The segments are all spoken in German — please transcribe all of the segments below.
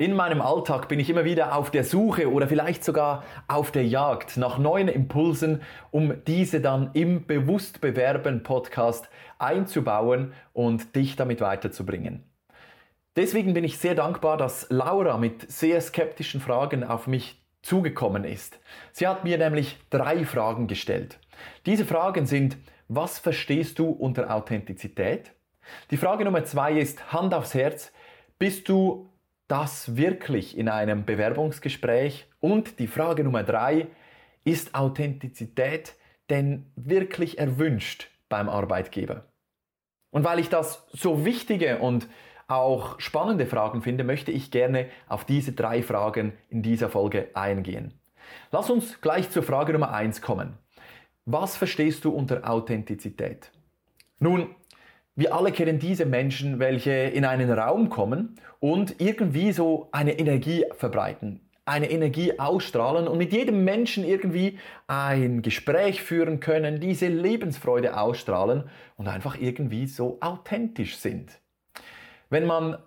In meinem Alltag bin ich immer wieder auf der Suche oder vielleicht sogar auf der Jagd nach neuen Impulsen, um diese dann im Bewusstbewerben Podcast einzubauen und dich damit weiterzubringen. Deswegen bin ich sehr dankbar, dass Laura mit sehr skeptischen Fragen auf mich zugekommen ist. Sie hat mir nämlich drei Fragen gestellt. Diese Fragen sind, was verstehst du unter Authentizität? Die Frage Nummer zwei ist, Hand aufs Herz, bist du das wirklich in einem Bewerbungsgespräch? Und die Frage Nummer drei, ist Authentizität denn wirklich erwünscht beim Arbeitgeber? Und weil ich das so wichtige und auch spannende Fragen finde, möchte ich gerne auf diese drei Fragen in dieser Folge eingehen. Lass uns gleich zur Frage Nummer eins kommen. Was verstehst du unter Authentizität? Nun, wir alle kennen diese Menschen, welche in einen Raum kommen und irgendwie so eine Energie verbreiten, eine Energie ausstrahlen und mit jedem Menschen irgendwie ein Gespräch führen können, diese Lebensfreude ausstrahlen und einfach irgendwie so authentisch sind. Wenn man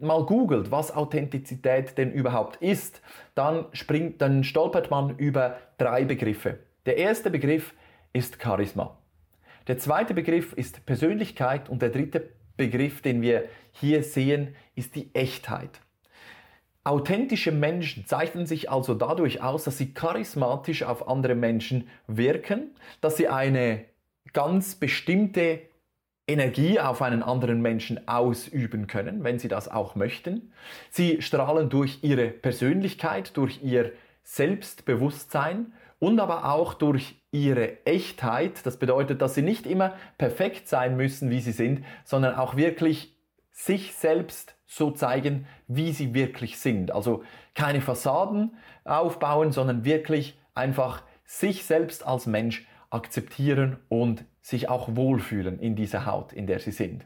mal googelt, was Authentizität denn überhaupt ist, dann springt, dann stolpert man über drei Begriffe. Der erste Begriff ist Charisma. Der zweite Begriff ist Persönlichkeit und der dritte Begriff, den wir hier sehen, ist die Echtheit. Authentische Menschen zeichnen sich also dadurch aus, dass sie charismatisch auf andere Menschen wirken, dass sie eine ganz bestimmte Energie auf einen anderen Menschen ausüben können, wenn sie das auch möchten. Sie strahlen durch ihre Persönlichkeit, durch ihr Selbstbewusstsein und aber auch durch ihre Echtheit. Das bedeutet, dass sie nicht immer perfekt sein müssen, wie sie sind, sondern auch wirklich sich selbst so zeigen, wie sie wirklich sind. Also keine Fassaden aufbauen, sondern wirklich einfach sich selbst als Mensch akzeptieren und sich auch wohlfühlen in dieser Haut, in der sie sind.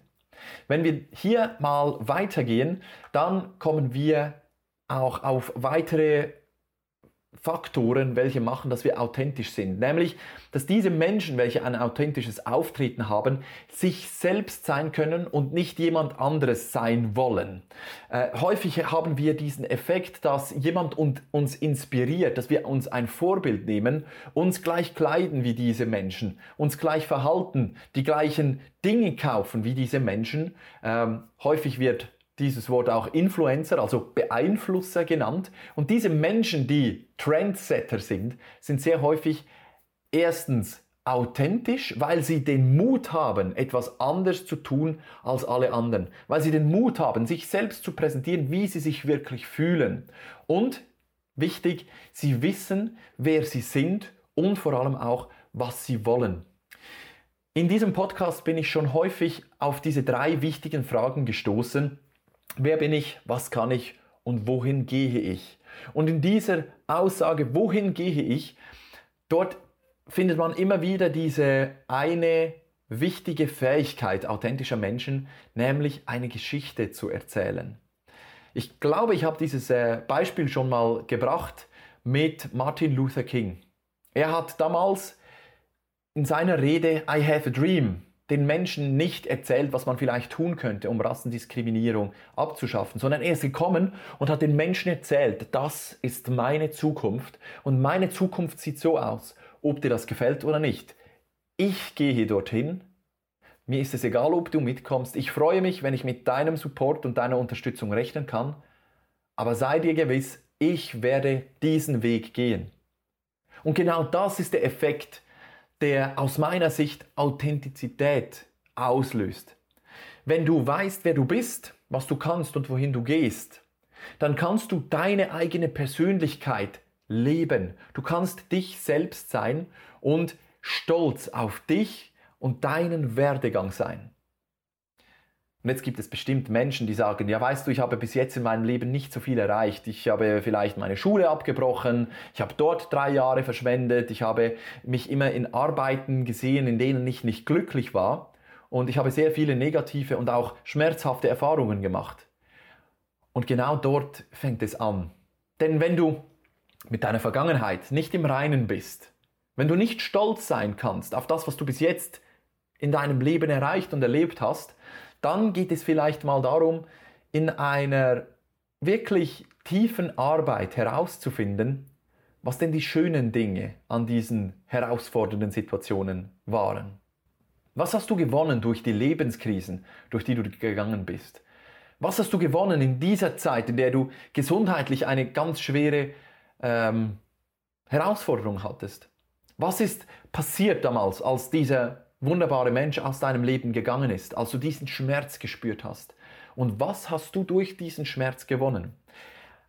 Wenn wir hier mal weitergehen, dann kommen wir auch auf weitere Faktoren, welche machen, dass wir authentisch sind. Nämlich, dass diese Menschen, welche ein authentisches Auftreten haben, sich selbst sein können und nicht jemand anderes sein wollen. Äh, häufig haben wir diesen Effekt, dass jemand uns inspiriert, dass wir uns ein Vorbild nehmen, uns gleich kleiden wie diese Menschen, uns gleich verhalten, die gleichen Dinge kaufen wie diese Menschen. Ähm, häufig wird dieses Wort auch Influencer, also Beeinflusser genannt. Und diese Menschen, die Trendsetter sind, sind sehr häufig erstens authentisch, weil sie den Mut haben, etwas anders zu tun als alle anderen, weil sie den Mut haben, sich selbst zu präsentieren, wie sie sich wirklich fühlen. Und wichtig, sie wissen, wer sie sind und vor allem auch, was sie wollen. In diesem Podcast bin ich schon häufig auf diese drei wichtigen Fragen gestoßen, wer bin ich, was kann ich und wohin gehe ich. Und in dieser Aussage, wohin gehe ich, dort findet man immer wieder diese eine wichtige Fähigkeit authentischer Menschen, nämlich eine Geschichte zu erzählen. Ich glaube, ich habe dieses äh, Beispiel schon mal gebracht mit Martin Luther King. Er hat damals in seiner Rede I have a dream den Menschen nicht erzählt, was man vielleicht tun könnte, um Rassendiskriminierung abzuschaffen, sondern er ist gekommen und hat den Menschen erzählt, das ist meine Zukunft und meine Zukunft sieht so aus, ob dir das gefällt oder nicht. Ich gehe dorthin, mir ist es egal, ob du mitkommst, ich freue mich, wenn ich mit deinem Support und deiner Unterstützung rechnen kann, aber sei dir gewiss, ich werde diesen Weg gehen. Und genau das ist der Effekt, der aus meiner Sicht Authentizität auslöst. Wenn du weißt, wer du bist, was du kannst und wohin du gehst, dann kannst du deine eigene Persönlichkeit leben. Du kannst dich selbst sein und stolz auf dich und deinen Werdegang sein. Und jetzt gibt es bestimmt Menschen, die sagen, ja weißt du, ich habe bis jetzt in meinem Leben nicht so viel erreicht. Ich habe vielleicht meine Schule abgebrochen, ich habe dort drei Jahre verschwendet, ich habe mich immer in Arbeiten gesehen, in denen ich nicht glücklich war. Und ich habe sehr viele negative und auch schmerzhafte Erfahrungen gemacht. Und genau dort fängt es an. Denn wenn du mit deiner Vergangenheit nicht im Reinen bist, wenn du nicht stolz sein kannst auf das, was du bis jetzt in deinem Leben erreicht und erlebt hast, dann geht es vielleicht mal darum, in einer wirklich tiefen Arbeit herauszufinden, was denn die schönen Dinge an diesen herausfordernden Situationen waren. Was hast du gewonnen durch die Lebenskrisen, durch die du gegangen bist? Was hast du gewonnen in dieser Zeit, in der du gesundheitlich eine ganz schwere ähm, Herausforderung hattest? Was ist passiert damals, als dieser wunderbare Mensch aus deinem Leben gegangen ist, als du diesen Schmerz gespürt hast. Und was hast du durch diesen Schmerz gewonnen?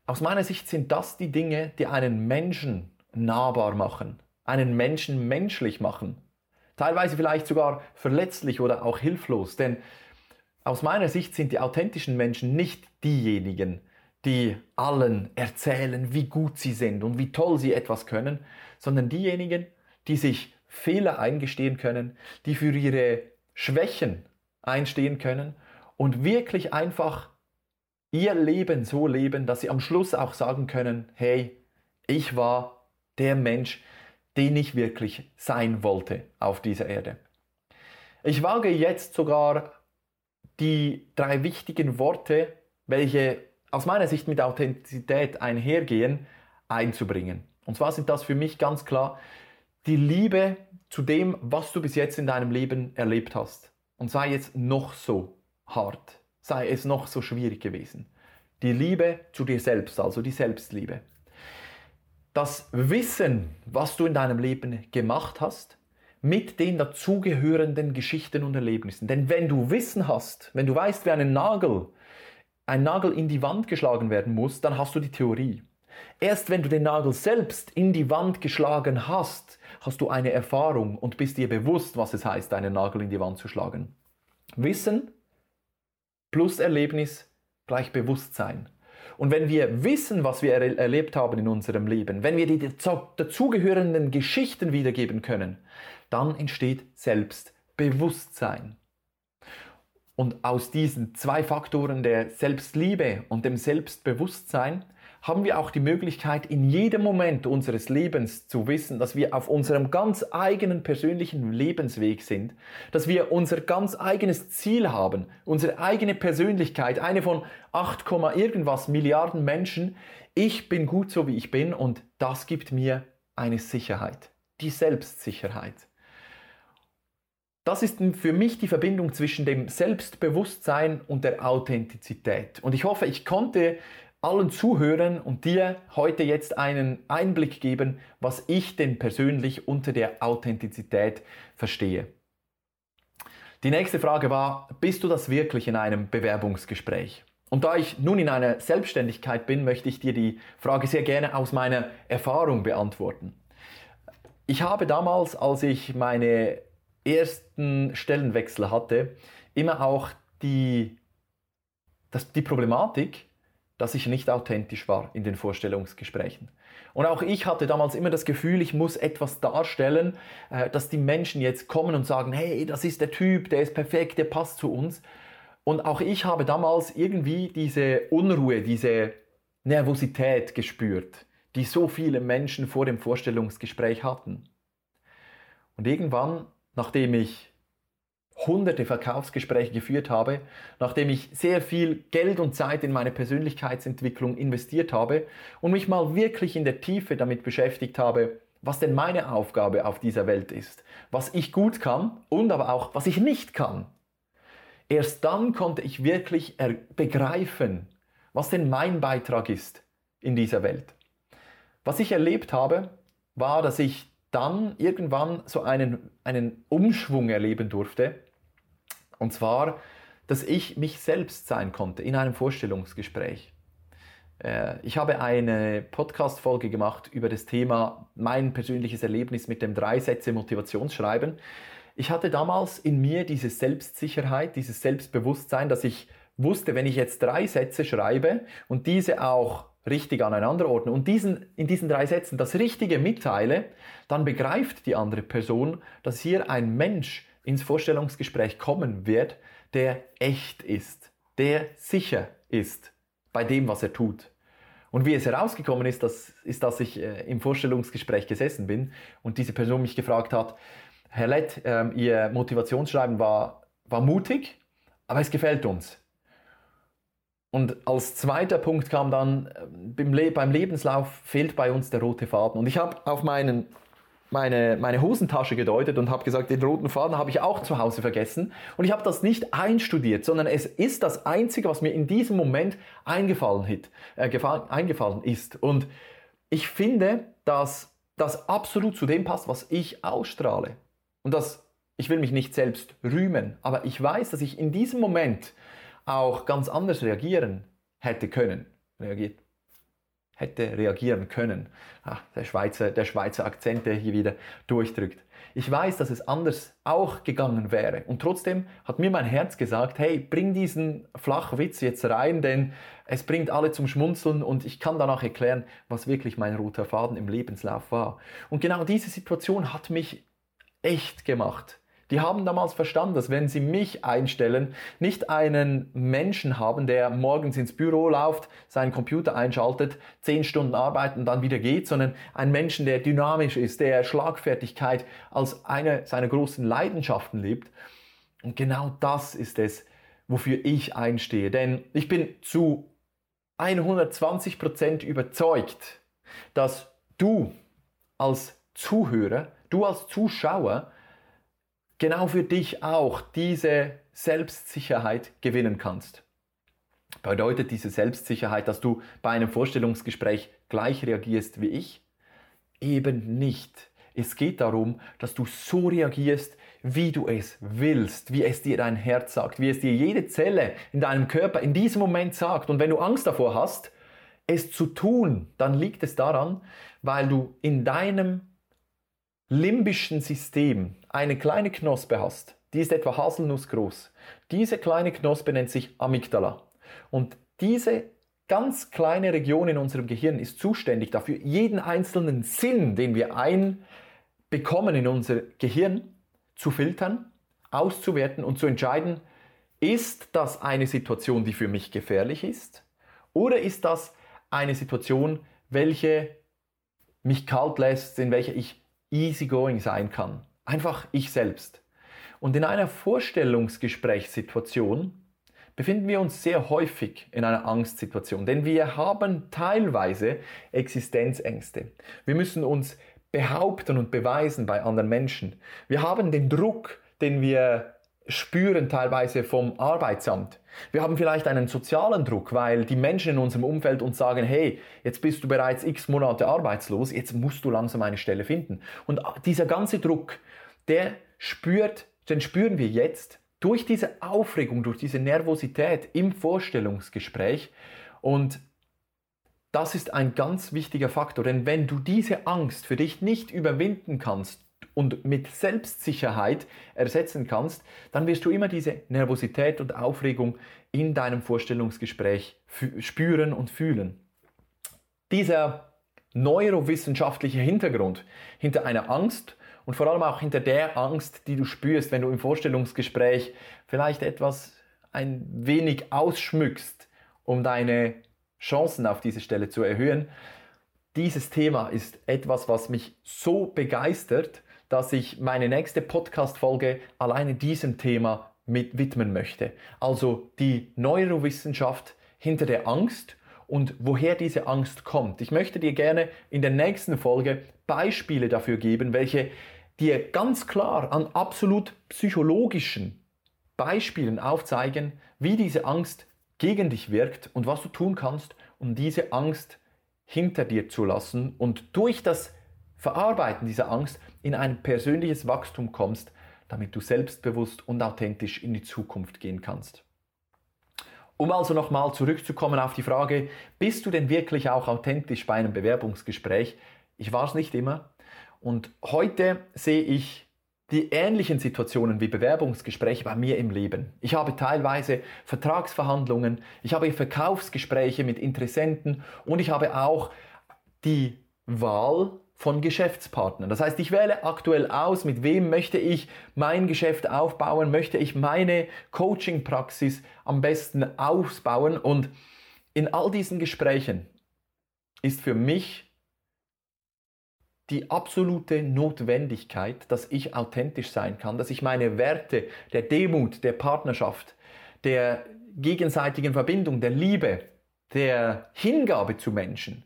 Aus meiner Sicht sind das die Dinge, die einen Menschen nahbar machen, einen Menschen menschlich machen. Teilweise vielleicht sogar verletzlich oder auch hilflos, denn aus meiner Sicht sind die authentischen Menschen nicht diejenigen, die allen erzählen, wie gut sie sind und wie toll sie etwas können, sondern diejenigen, die sich Fehler eingestehen können, die für ihre Schwächen einstehen können und wirklich einfach ihr Leben so leben, dass sie am Schluss auch sagen können, hey, ich war der Mensch, den ich wirklich sein wollte auf dieser Erde. Ich wage jetzt sogar die drei wichtigen Worte, welche aus meiner Sicht mit Authentizität einhergehen, einzubringen. Und zwar sind das für mich ganz klar die Liebe zu dem, was du bis jetzt in deinem Leben erlebt hast. Und sei es noch so hart, sei es noch so schwierig gewesen. Die Liebe zu dir selbst, also die Selbstliebe. Das Wissen, was du in deinem Leben gemacht hast, mit den dazugehörenden Geschichten und Erlebnissen. Denn wenn du Wissen hast, wenn du weißt, wie ein Nagel, ein Nagel in die Wand geschlagen werden muss, dann hast du die Theorie. Erst wenn du den Nagel selbst in die Wand geschlagen hast, hast du eine Erfahrung und bist dir bewusst, was es heißt, einen Nagel in die Wand zu schlagen. Wissen plus Erlebnis gleich Bewusstsein. Und wenn wir wissen, was wir er erlebt haben in unserem Leben, wenn wir die dazugehörenden Geschichten wiedergeben können, dann entsteht Selbstbewusstsein. Und aus diesen zwei Faktoren der Selbstliebe und dem Selbstbewusstsein haben wir auch die Möglichkeit, in jedem Moment unseres Lebens zu wissen, dass wir auf unserem ganz eigenen persönlichen Lebensweg sind, dass wir unser ganz eigenes Ziel haben, unsere eigene Persönlichkeit, eine von 8, irgendwas Milliarden Menschen. Ich bin gut so, wie ich bin und das gibt mir eine Sicherheit, die Selbstsicherheit. Das ist für mich die Verbindung zwischen dem Selbstbewusstsein und der Authentizität. Und ich hoffe, ich konnte allen Zuhörern und dir heute jetzt einen Einblick geben, was ich denn persönlich unter der Authentizität verstehe. Die nächste Frage war, bist du das wirklich in einem Bewerbungsgespräch? Und da ich nun in einer Selbstständigkeit bin, möchte ich dir die Frage sehr gerne aus meiner Erfahrung beantworten. Ich habe damals, als ich meine ersten Stellenwechsel hatte, immer auch die, das, die Problematik, dass ich nicht authentisch war in den Vorstellungsgesprächen. Und auch ich hatte damals immer das Gefühl, ich muss etwas darstellen, äh, dass die Menschen jetzt kommen und sagen, hey, das ist der Typ, der ist perfekt, der passt zu uns. Und auch ich habe damals irgendwie diese Unruhe, diese Nervosität gespürt, die so viele Menschen vor dem Vorstellungsgespräch hatten. Und irgendwann, nachdem ich hunderte Verkaufsgespräche geführt habe, nachdem ich sehr viel Geld und Zeit in meine Persönlichkeitsentwicklung investiert habe und mich mal wirklich in der Tiefe damit beschäftigt habe, was denn meine Aufgabe auf dieser Welt ist, was ich gut kann und aber auch, was ich nicht kann. Erst dann konnte ich wirklich begreifen, was denn mein Beitrag ist in dieser Welt. Was ich erlebt habe, war, dass ich dann irgendwann so einen, einen Umschwung erleben durfte, und zwar, dass ich mich selbst sein konnte in einem Vorstellungsgespräch. Äh, ich habe eine Podcast-Folge gemacht über das Thema mein persönliches Erlebnis mit dem drei Sätze Motivationsschreiben. ich hatte damals in mir diese Selbstsicherheit, dieses Selbstbewusstsein, dass ich wusste, wenn ich jetzt drei Sätze schreibe und diese auch richtig aneinander ordne und diesen, in diesen drei Sätzen das Richtige mitteile, dann begreift die andere Person, dass hier ein Mensch ins Vorstellungsgespräch kommen wird, der echt ist, der sicher ist bei dem, was er tut. Und wie es herausgekommen ist, das, ist, dass ich äh, im Vorstellungsgespräch gesessen bin und diese Person mich gefragt hat, Herr Lett, äh, Ihr Motivationsschreiben war, war mutig, aber es gefällt uns. Und als zweiter Punkt kam dann, äh, beim Lebenslauf fehlt bei uns der rote Faden. Und ich habe auf meinen meine, meine Hosentasche gedeutet und habe gesagt, den roten Faden habe ich auch zu Hause vergessen. Und ich habe das nicht einstudiert, sondern es ist das Einzige, was mir in diesem Moment eingefallen, hat, äh, eingefallen ist. Und ich finde, dass das absolut zu dem passt, was ich ausstrahle. Und das, ich will mich nicht selbst rühmen, aber ich weiß, dass ich in diesem Moment auch ganz anders reagieren hätte können. Reagiert hätte reagieren können. Ach, der, Schweizer, der Schweizer Akzent, der hier wieder durchdrückt. Ich weiß, dass es anders auch gegangen wäre. Und trotzdem hat mir mein Herz gesagt, hey, bring diesen Flachwitz jetzt rein, denn es bringt alle zum Schmunzeln und ich kann danach erklären, was wirklich mein roter Faden im Lebenslauf war. Und genau diese Situation hat mich echt gemacht. Die haben damals verstanden, dass wenn sie mich einstellen, nicht einen Menschen haben, der morgens ins Büro läuft, seinen Computer einschaltet, zehn Stunden arbeitet und dann wieder geht, sondern einen Menschen, der dynamisch ist, der Schlagfertigkeit als eine seiner großen Leidenschaften lebt. Und genau das ist es, wofür ich einstehe. Denn ich bin zu 120 Prozent überzeugt, dass du als Zuhörer, du als Zuschauer genau für dich auch diese Selbstsicherheit gewinnen kannst. Bedeutet diese Selbstsicherheit, dass du bei einem Vorstellungsgespräch gleich reagierst wie ich? Eben nicht. Es geht darum, dass du so reagierst, wie du es willst, wie es dir dein Herz sagt, wie es dir jede Zelle in deinem Körper in diesem Moment sagt. Und wenn du Angst davor hast, es zu tun, dann liegt es daran, weil du in deinem limbischen System eine kleine Knospe hast, die ist etwa haselnussgroß. Diese kleine Knospe nennt sich Amygdala. Und diese ganz kleine Region in unserem Gehirn ist zuständig dafür, jeden einzelnen Sinn, den wir einbekommen in unser Gehirn, zu filtern, auszuwerten und zu entscheiden, ist das eine Situation, die für mich gefährlich ist? Oder ist das eine Situation, welche mich kalt lässt, in welcher ich easygoing sein kann. Einfach ich selbst. Und in einer Vorstellungsgesprächssituation befinden wir uns sehr häufig in einer Angstsituation, denn wir haben teilweise Existenzängste. Wir müssen uns behaupten und beweisen bei anderen Menschen. Wir haben den Druck, den wir spüren teilweise vom Arbeitsamt. Wir haben vielleicht einen sozialen Druck, weil die Menschen in unserem Umfeld uns sagen, hey, jetzt bist du bereits x Monate arbeitslos, jetzt musst du langsam eine Stelle finden. Und dieser ganze Druck, der spürt, den spüren wir jetzt durch diese Aufregung, durch diese Nervosität im Vorstellungsgespräch. Und das ist ein ganz wichtiger Faktor, denn wenn du diese Angst für dich nicht überwinden kannst und mit Selbstsicherheit ersetzen kannst, dann wirst du immer diese Nervosität und Aufregung in deinem Vorstellungsgespräch spüren und fühlen. Dieser neurowissenschaftliche Hintergrund hinter einer Angst und vor allem auch hinter der Angst, die du spürst, wenn du im Vorstellungsgespräch vielleicht etwas ein wenig ausschmückst, um deine Chancen auf diese Stelle zu erhöhen. Dieses Thema ist etwas, was mich so begeistert, dass ich meine nächste Podcast-Folge alleine diesem Thema mit widmen möchte. Also die Neurowissenschaft hinter der Angst und woher diese Angst kommt. Ich möchte dir gerne in der nächsten Folge Beispiele dafür geben, welche dir ganz klar an absolut psychologischen Beispielen aufzeigen, wie diese Angst gegen dich wirkt und was du tun kannst, um diese Angst hinter dir zu lassen und durch das Verarbeiten dieser Angst in ein persönliches Wachstum kommst, damit du selbstbewusst und authentisch in die Zukunft gehen kannst. Um also nochmal zurückzukommen auf die Frage, bist du denn wirklich auch authentisch bei einem Bewerbungsgespräch? Ich war es nicht immer. Und heute sehe ich die ähnlichen Situationen wie Bewerbungsgespräche bei mir im Leben. Ich habe teilweise Vertragsverhandlungen, ich habe Verkaufsgespräche mit Interessenten und ich habe auch die Wahl von Geschäftspartnern. Das heißt, ich wähle aktuell aus, mit wem möchte ich mein Geschäft aufbauen, möchte ich meine Coaching-Praxis am besten ausbauen und in all diesen Gesprächen ist für mich die absolute Notwendigkeit, dass ich authentisch sein kann, dass ich meine Werte der Demut, der Partnerschaft, der gegenseitigen Verbindung, der Liebe, der Hingabe zu Menschen,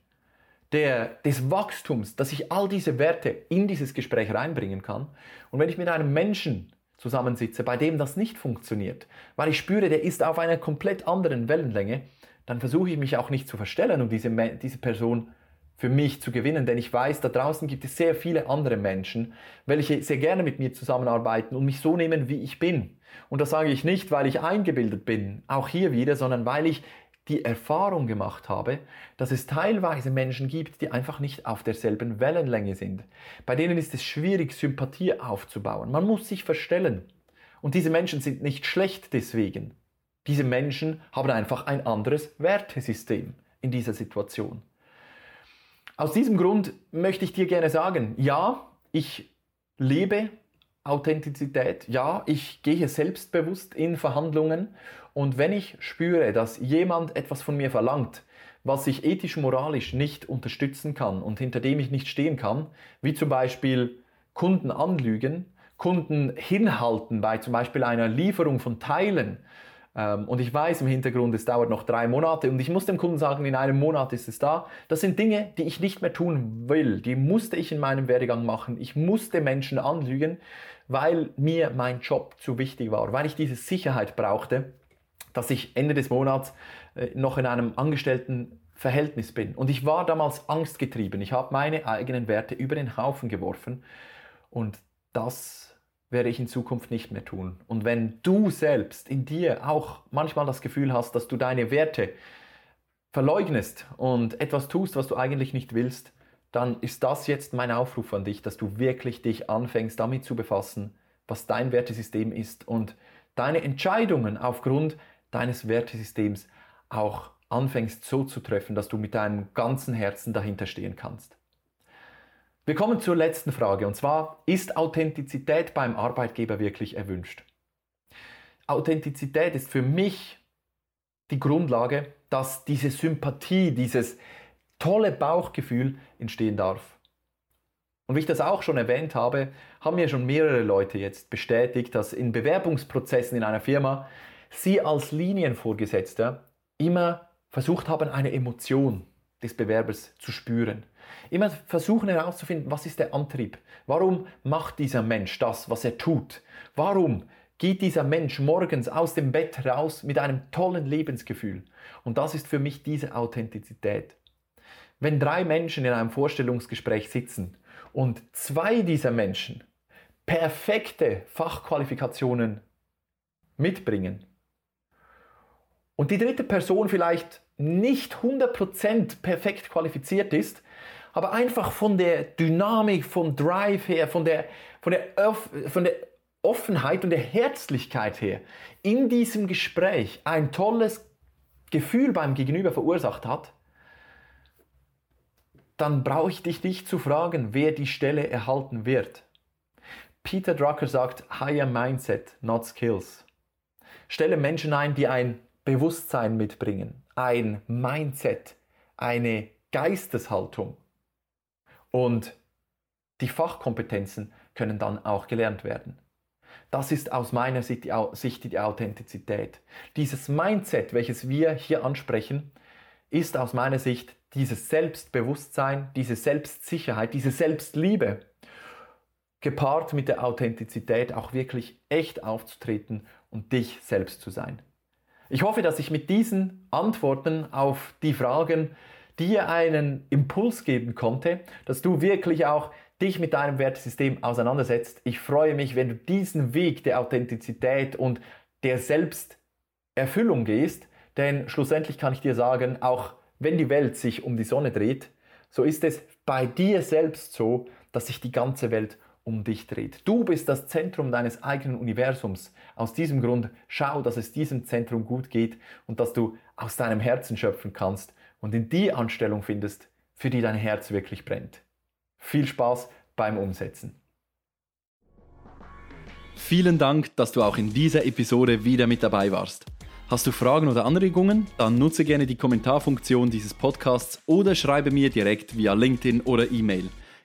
der, des Wachstums, dass ich all diese Werte in dieses Gespräch reinbringen kann. Und wenn ich mit einem Menschen zusammensitze, bei dem das nicht funktioniert, weil ich spüre, der ist auf einer komplett anderen Wellenlänge, dann versuche ich mich auch nicht zu verstellen, um diese, diese Person für mich zu gewinnen, denn ich weiß, da draußen gibt es sehr viele andere Menschen, welche sehr gerne mit mir zusammenarbeiten und mich so nehmen, wie ich bin. Und das sage ich nicht, weil ich eingebildet bin, auch hier wieder, sondern weil ich die Erfahrung gemacht habe, dass es teilweise Menschen gibt, die einfach nicht auf derselben Wellenlänge sind. Bei denen ist es schwierig, Sympathie aufzubauen. Man muss sich verstellen. Und diese Menschen sind nicht schlecht deswegen. Diese Menschen haben einfach ein anderes Wertesystem in dieser Situation. Aus diesem Grund möchte ich dir gerne sagen, ja, ich lebe Authentizität. Ja, ich gehe selbstbewusst in Verhandlungen und wenn ich spüre, dass jemand etwas von mir verlangt, was ich ethisch moralisch nicht unterstützen kann und hinter dem ich nicht stehen kann, wie zum Beispiel Kunden anlügen, Kunden hinhalten bei zum Beispiel einer Lieferung von Teilen und ich weiß im Hintergrund, es dauert noch drei Monate und ich muss dem Kunden sagen, in einem Monat ist es da. Das sind Dinge, die ich nicht mehr tun will. Die musste ich in meinem Werdegang machen. Ich musste Menschen anlügen, weil mir mein Job zu wichtig war, weil ich diese Sicherheit brauchte, dass ich Ende des Monats äh, noch in einem angestellten Verhältnis bin. Und ich war damals angstgetrieben. Ich habe meine eigenen Werte über den Haufen geworfen und das werde ich in Zukunft nicht mehr tun. Und wenn du selbst in dir auch manchmal das Gefühl hast, dass du deine Werte verleugnest und etwas tust, was du eigentlich nicht willst, dann ist das jetzt mein Aufruf an dich, dass du wirklich dich anfängst damit zu befassen, was dein Wertesystem ist und deine Entscheidungen aufgrund deines Wertesystems auch anfängst so zu treffen, dass du mit deinem ganzen Herzen dahinter stehen kannst. Wir kommen zur letzten Frage und zwar, ist Authentizität beim Arbeitgeber wirklich erwünscht? Authentizität ist für mich die Grundlage, dass diese Sympathie, dieses tolle Bauchgefühl entstehen darf. Und wie ich das auch schon erwähnt habe, haben mir schon mehrere Leute jetzt bestätigt, dass in Bewerbungsprozessen in einer Firma sie als Linienvorgesetzter immer versucht haben, eine Emotion des Bewerbers zu spüren. Immer versuchen herauszufinden, was ist der Antrieb? Warum macht dieser Mensch das, was er tut? Warum geht dieser Mensch morgens aus dem Bett raus mit einem tollen Lebensgefühl? Und das ist für mich diese Authentizität. Wenn drei Menschen in einem Vorstellungsgespräch sitzen und zwei dieser Menschen perfekte Fachqualifikationen mitbringen und die dritte Person vielleicht nicht 100% perfekt qualifiziert ist, aber einfach von der Dynamik, vom Drive her, von der, von der, von der Offenheit und der Herzlichkeit her in diesem Gespräch ein tolles Gefühl beim Gegenüber verursacht hat, dann brauche ich dich nicht zu fragen, wer die Stelle erhalten wird. Peter Drucker sagt, higher mindset, not skills. Stelle Menschen ein, die ein Bewusstsein mitbringen, ein Mindset, eine Geisteshaltung. Und die Fachkompetenzen können dann auch gelernt werden. Das ist aus meiner Sicht die Authentizität. Dieses Mindset, welches wir hier ansprechen, ist aus meiner Sicht dieses Selbstbewusstsein, diese Selbstsicherheit, diese Selbstliebe, gepaart mit der Authentizität auch wirklich echt aufzutreten und dich selbst zu sein. Ich hoffe, dass ich mit diesen Antworten auf die Fragen dir einen Impuls geben konnte, dass du wirklich auch dich mit deinem Wertesystem auseinandersetzt. Ich freue mich, wenn du diesen Weg der Authentizität und der Selbsterfüllung gehst, denn schlussendlich kann ich dir sagen, auch wenn die Welt sich um die Sonne dreht, so ist es bei dir selbst so, dass sich die ganze Welt um dich dreht. Du bist das Zentrum deines eigenen Universums. Aus diesem Grund schau, dass es diesem Zentrum gut geht und dass du aus deinem Herzen schöpfen kannst und in die Anstellung findest, für die dein Herz wirklich brennt. Viel Spaß beim Umsetzen. Vielen Dank, dass du auch in dieser Episode wieder mit dabei warst. Hast du Fragen oder Anregungen? Dann nutze gerne die Kommentarfunktion dieses Podcasts oder schreibe mir direkt via LinkedIn oder E-Mail.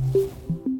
Thank you.